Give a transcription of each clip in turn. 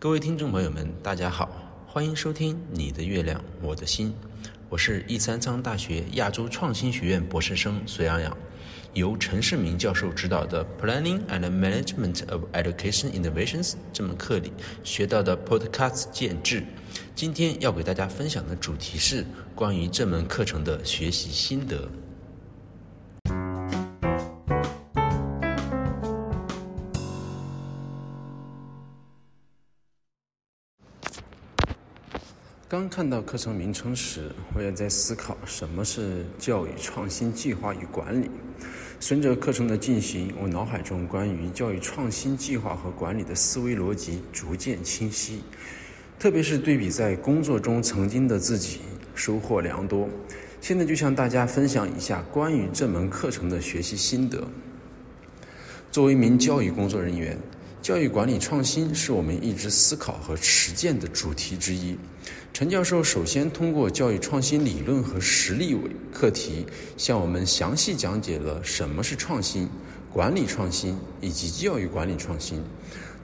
各位听众朋友们，大家好，欢迎收听《你的月亮我的心》，我是易三仓大学亚洲创新学院博士生隋洋洋，由陈世明教授指导的 Planning and Management of Education Innovations 这门课里学到的 Podcast 建制。今天要给大家分享的主题是关于这门课程的学习心得。刚看到课程名称时，我也在思考什么是教育创新计划与管理。随着课程的进行，我脑海中关于教育创新计划和管理的思维逻辑逐渐清晰。特别是对比在工作中曾经的自己，收获良多。现在就向大家分享一下关于这门课程的学习心得。作为一名教育工作人员，教育管理创新是我们一直思考和实践的主题之一。陈教授首先通过教育创新理论和实例为课题，向我们详细讲解了什么是创新、管理创新以及教育管理创新。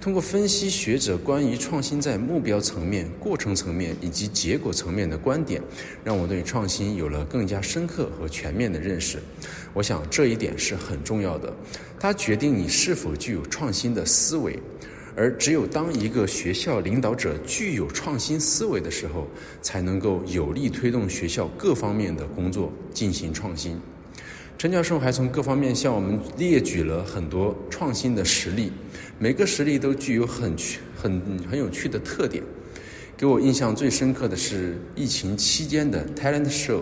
通过分析学者关于创新在目标层面、过程层面以及结果层面的观点，让我对创新有了更加深刻和全面的认识。我想这一点是很重要的，它决定你是否具有创新的思维。而只有当一个学校领导者具有创新思维的时候，才能够有力推动学校各方面的工作进行创新。陈教授还从各方面向我们列举了很多创新的实例，每个实例都具有很、很很有趣的特点。给我印象最深刻的是疫情期间的 Talent Show。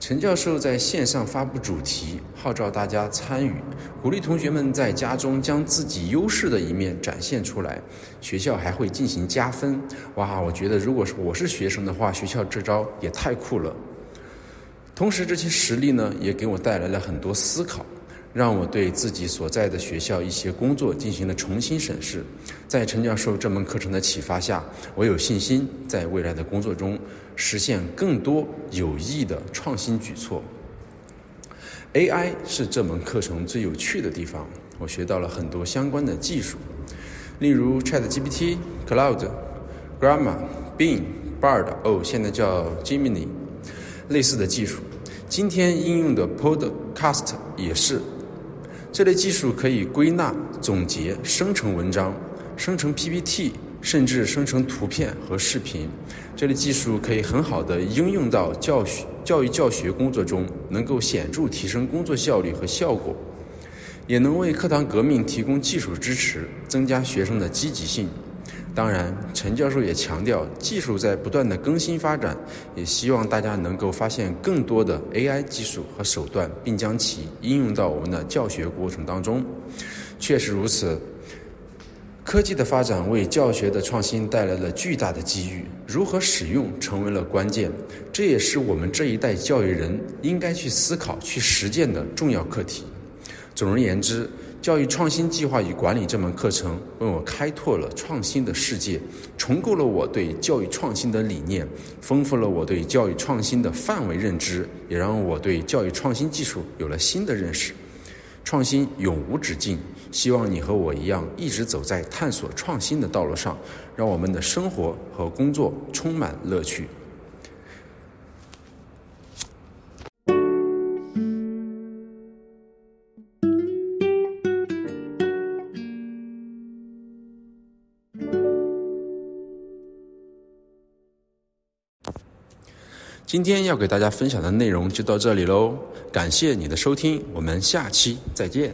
陈教授在线上发布主题，号召大家参与，鼓励同学们在家中将自己优势的一面展现出来。学校还会进行加分。哇，我觉得如果是我是学生的话，学校这招也太酷了。同时，这些实例呢，也给我带来了很多思考。让我对自己所在的学校一些工作进行了重新审视，在陈教授这门课程的启发下，我有信心在未来的工作中实现更多有益的创新举措。AI 是这门课程最有趣的地方，我学到了很多相关的技术，例如 ChatGPT、Cloud、Grammar、Bing、Bard，哦，现在叫 Gemini，类似的技术。今天应用的 Podcast 也是。这类技术可以归纳、总结、生成文章、生成 PPT，甚至生成图片和视频。这类技术可以很好的应用到教学、教育教学工作中，能够显著提升工作效率和效果，也能为课堂革命提供技术支持，增加学生的积极性。当然，陈教授也强调，技术在不断的更新发展，也希望大家能够发现更多的 AI 技术和手段，并将其应用到我们的教学过程当中。确实如此，科技的发展为教学的创新带来了巨大的机遇，如何使用成为了关键。这也是我们这一代教育人应该去思考、去实践的重要课题。总而言之。教育创新计划与管理这门课程为我开拓了创新的世界，重构了我对教育创新的理念，丰富了我对教育创新的范围认知，也让我对教育创新技术有了新的认识。创新永无止境，希望你和我一样，一直走在探索创新的道路上，让我们的生活和工作充满乐趣。今天要给大家分享的内容就到这里喽，感谢你的收听，我们下期再见。